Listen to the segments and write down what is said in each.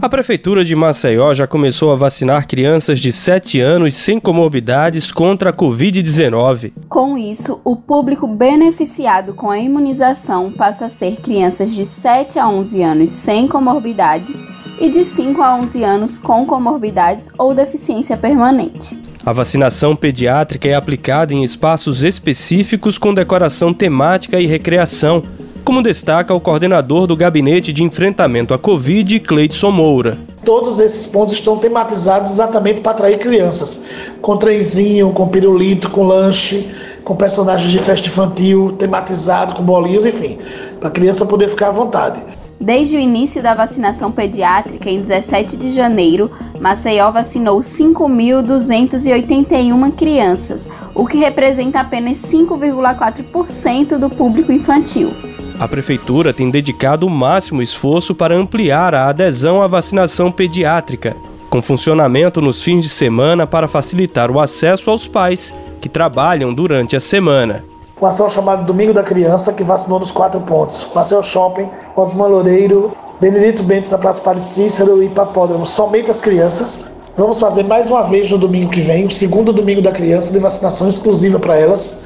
A Prefeitura de Maceió já começou a vacinar crianças de 7 anos sem comorbidades contra a Covid-19. Com isso, o público beneficiado com a imunização passa a ser crianças de 7 a 11 anos sem comorbidades e de 5 a 11 anos com comorbidades ou deficiência permanente. A vacinação pediátrica é aplicada em espaços específicos com decoração temática e recreação como destaca o coordenador do Gabinete de Enfrentamento à Covid, Cleidson Moura. Todos esses pontos estão tematizados exatamente para atrair crianças, com trenzinho, com pirulito, com lanche, com personagens de festa infantil, tematizado, com bolinhos, enfim, para a criança poder ficar à vontade. Desde o início da vacinação pediátrica, em 17 de janeiro, Maceió vacinou 5.281 crianças, o que representa apenas 5,4% do público infantil. A Prefeitura tem dedicado o máximo esforço para ampliar a adesão à vacinação pediátrica, com funcionamento nos fins de semana para facilitar o acesso aos pais que trabalham durante a semana. Uma ação chamada Domingo da Criança, que vacinou nos quatro pontos: Passeio Shopping, Osman Loureiro, Benedito Bentes da Praça Padre Cícero e Papódromo. Somente as crianças. Vamos fazer mais uma vez no domingo que vem, o segundo domingo da criança, de vacinação exclusiva para elas,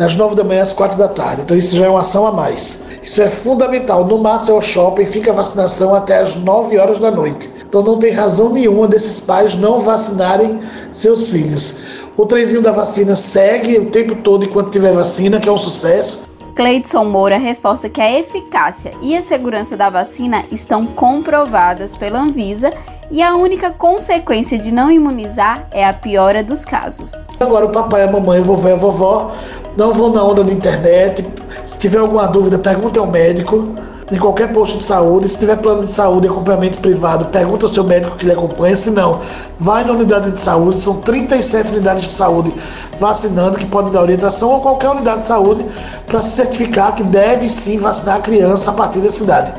das nove da manhã às quatro da tarde. Então isso já é uma ação a mais. Isso é fundamental. No Marcel Shopping fica a vacinação até as 9 horas da noite. Então não tem razão nenhuma desses pais não vacinarem seus filhos. O trenzinho da vacina segue o tempo todo enquanto tiver vacina, que é um sucesso. Cleidson Moura reforça que a eficácia e a segurança da vacina estão comprovadas pela Anvisa e a única consequência de não imunizar é a piora dos casos. Agora o papai, a mamãe, o vovô e a vovó não vão na onda da internet. Se tiver alguma dúvida, pergunte ao médico em qualquer posto de saúde. Se tiver plano de saúde e acompanhamento privado, pergunta ao seu médico que lhe acompanha. Se não, vai na unidade de saúde. São 37 unidades de saúde vacinando que podem dar orientação a qualquer unidade de saúde para se certificar que deve sim vacinar a criança a partir da cidade.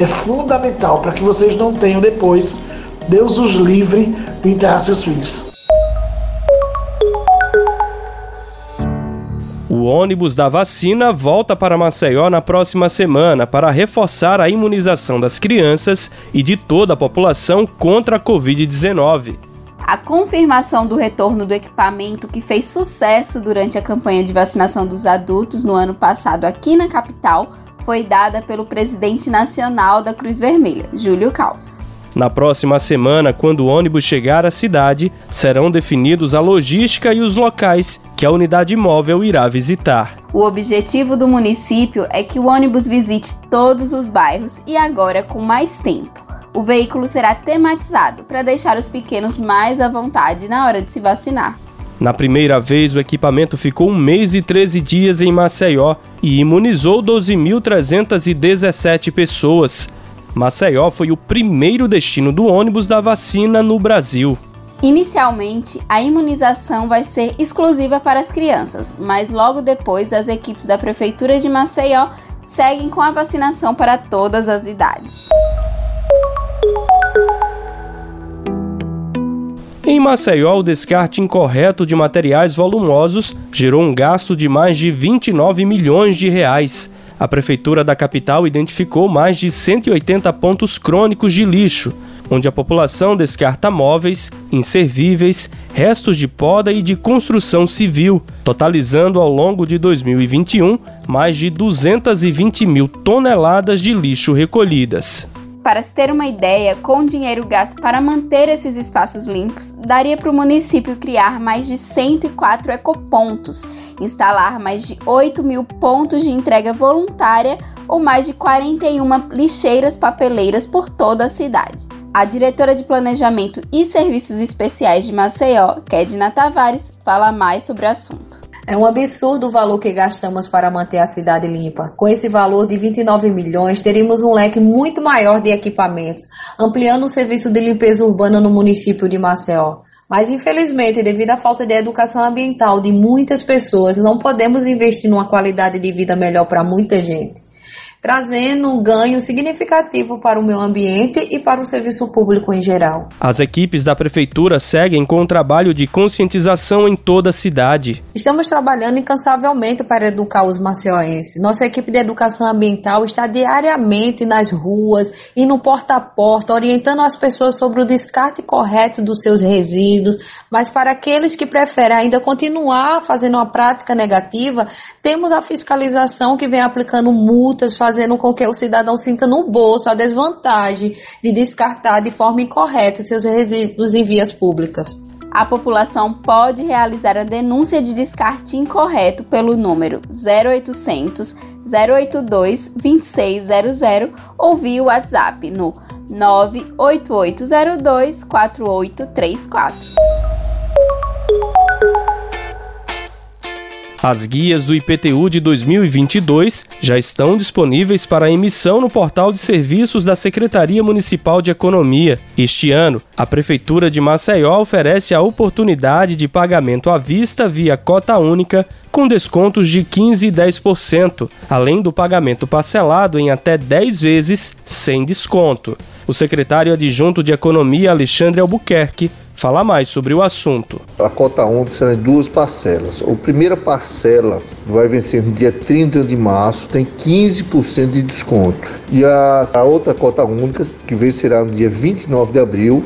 É fundamental para que vocês não tenham depois Deus os livre de enterrar seus filhos. O ônibus da vacina volta para Maceió na próxima semana para reforçar a imunização das crianças e de toda a população contra a Covid-19. A confirmação do retorno do equipamento que fez sucesso durante a campanha de vacinação dos adultos no ano passado aqui na capital foi dada pelo presidente nacional da Cruz Vermelha, Júlio Caos. Na próxima semana, quando o ônibus chegar à cidade, serão definidos a logística e os locais que a unidade móvel irá visitar. O objetivo do município é que o ônibus visite todos os bairros e agora com mais tempo. O veículo será tematizado para deixar os pequenos mais à vontade na hora de se vacinar. Na primeira vez, o equipamento ficou um mês e 13 dias em Maceió e imunizou 12.317 pessoas. Maceió foi o primeiro destino do ônibus da vacina no Brasil. Inicialmente, a imunização vai ser exclusiva para as crianças, mas logo depois as equipes da Prefeitura de Maceió seguem com a vacinação para todas as idades. Em Maceió, o descarte incorreto de materiais volumosos gerou um gasto de mais de 29 milhões de reais a prefeitura da capital identificou mais de 180 pontos crônicos de lixo, onde a população descarta móveis, inservíveis, restos de poda e de construção civil, totalizando ao longo de 2021 mais de 220 mil toneladas de lixo recolhidas. Para se ter uma ideia, com o dinheiro gasto para manter esses espaços limpos, daria para o município criar mais de 104 ecopontos, instalar mais de 8 mil pontos de entrega voluntária ou mais de 41 lixeiras papeleiras por toda a cidade. A diretora de Planejamento e Serviços Especiais de Maceió, Kedna Tavares, fala mais sobre o assunto. É um absurdo o valor que gastamos para manter a cidade limpa. Com esse valor de 29 milhões, teríamos um leque muito maior de equipamentos, ampliando o serviço de limpeza urbana no município de Maceió. Mas, infelizmente, devido à falta de educação ambiental de muitas pessoas, não podemos investir numa qualidade de vida melhor para muita gente. Trazendo um ganho significativo para o meio ambiente e para o serviço público em geral. As equipes da prefeitura seguem com o trabalho de conscientização em toda a cidade. Estamos trabalhando incansavelmente para educar os macioenses. Nossa equipe de educação ambiental está diariamente nas ruas e no porta a porta, orientando as pessoas sobre o descarte correto dos seus resíduos, mas para aqueles que preferem ainda continuar fazendo uma prática negativa, temos a fiscalização que vem aplicando multas, fazendo com que o cidadão sinta no bolso a desvantagem de descartar de forma incorreta seus resíduos em vias públicas. A população pode realizar a denúncia de descarte incorreto pelo número 0800 082 2600 ou via WhatsApp no 98802 4834. As guias do IPTU de 2022 já estão disponíveis para emissão no portal de serviços da Secretaria Municipal de Economia. Este ano, a Prefeitura de Maceió oferece a oportunidade de pagamento à vista via cota única com descontos de 15 e 10%, além do pagamento parcelado em até 10 vezes sem desconto. O secretário adjunto de Economia, Alexandre Albuquerque, fala mais sobre o assunto. A cota única será em duas parcelas. A primeira parcela vai vencer no dia 30 de março, tem 15% de desconto. E a, a outra cota única, que vencerá no dia 29 de abril,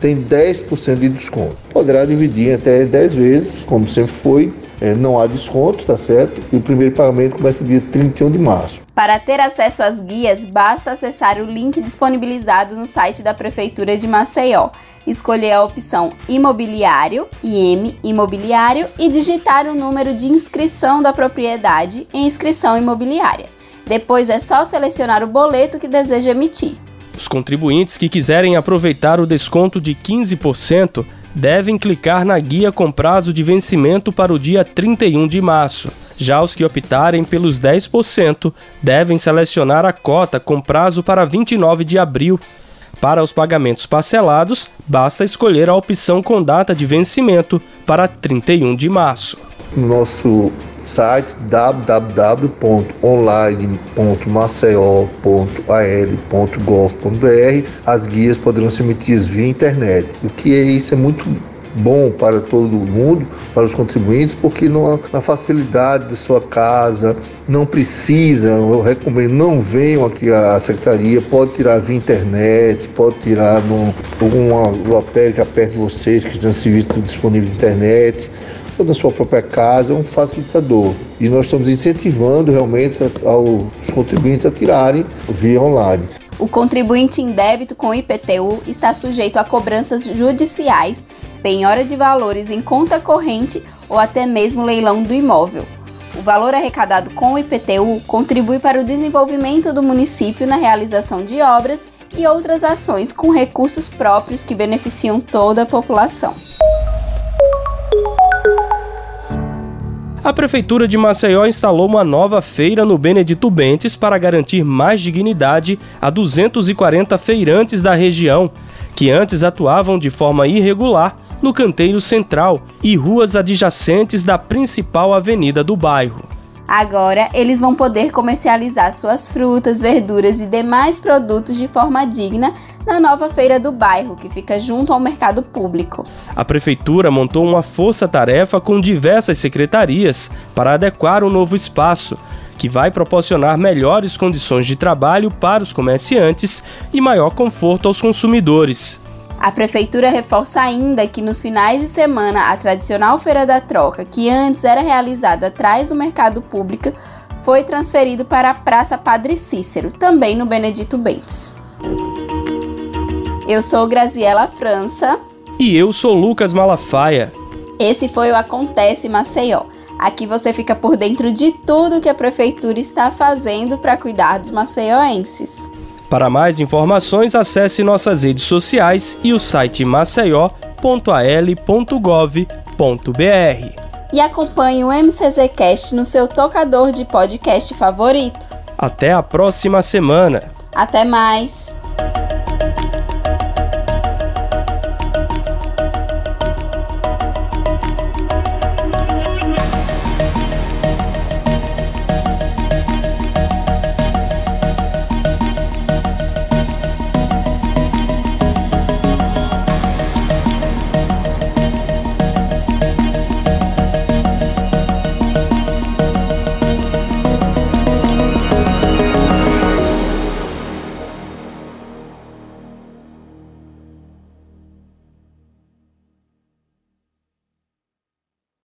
tem 10% de desconto. Poderá dividir até 10 vezes, como sempre foi, é, não há desconto, tá certo? E o primeiro pagamento começa dia 31 de março. Para ter acesso às guias, basta acessar o link disponibilizado no site da Prefeitura de Maceió, escolher a opção Imobiliário, IM Imobiliário e digitar o número de inscrição da propriedade em inscrição imobiliária. Depois é só selecionar o boleto que deseja emitir. Os contribuintes que quiserem aproveitar o desconto de 15% devem clicar na guia com prazo de vencimento para o dia 31 de março. Já os que optarem pelos 10% devem selecionar a cota com prazo para 29 de abril. Para os pagamentos parcelados, basta escolher a opção com data de vencimento para 31 de março. Nosso site www.online.maceió.al.gov.br as guias poderão ser emitidas via internet. O que é isso é muito bom para todo mundo, para os contribuintes, porque não, na facilidade de sua casa, não precisa, eu recomendo, não venham aqui à secretaria, pode tirar via internet, pode tirar no alguma lotérica perto de vocês que tem serviço disponível na internet ou na sua própria casa, é um facilitador. E nós estamos incentivando realmente os contribuintes a tirarem via online. O contribuinte em débito com IPTU está sujeito a cobranças judiciais, penhora de valores em conta corrente ou até mesmo leilão do imóvel. O valor arrecadado com o IPTU contribui para o desenvolvimento do município na realização de obras e outras ações com recursos próprios que beneficiam toda a população. A Prefeitura de Maceió instalou uma nova feira no Benedito Bentes para garantir mais dignidade a 240 feirantes da região, que antes atuavam de forma irregular no canteiro central e ruas adjacentes da principal avenida do bairro. Agora, eles vão poder comercializar suas frutas, verduras e demais produtos de forma digna na nova feira do bairro, que fica junto ao mercado público. A prefeitura montou uma força-tarefa com diversas secretarias para adequar o novo espaço, que vai proporcionar melhores condições de trabalho para os comerciantes e maior conforto aos consumidores. A prefeitura reforça ainda que nos finais de semana a tradicional Feira da Troca, que antes era realizada atrás do mercado público, foi transferido para a Praça Padre Cícero, também no Benedito Bentes. Eu sou Graziela França. E eu sou Lucas Malafaia. Esse foi o Acontece Maceió. Aqui você fica por dentro de tudo que a prefeitura está fazendo para cuidar dos maceioenses. Para mais informações, acesse nossas redes sociais e o site maceió.al.gov.br. E acompanhe o MCZcast no seu tocador de podcast favorito. Até a próxima semana. Até mais.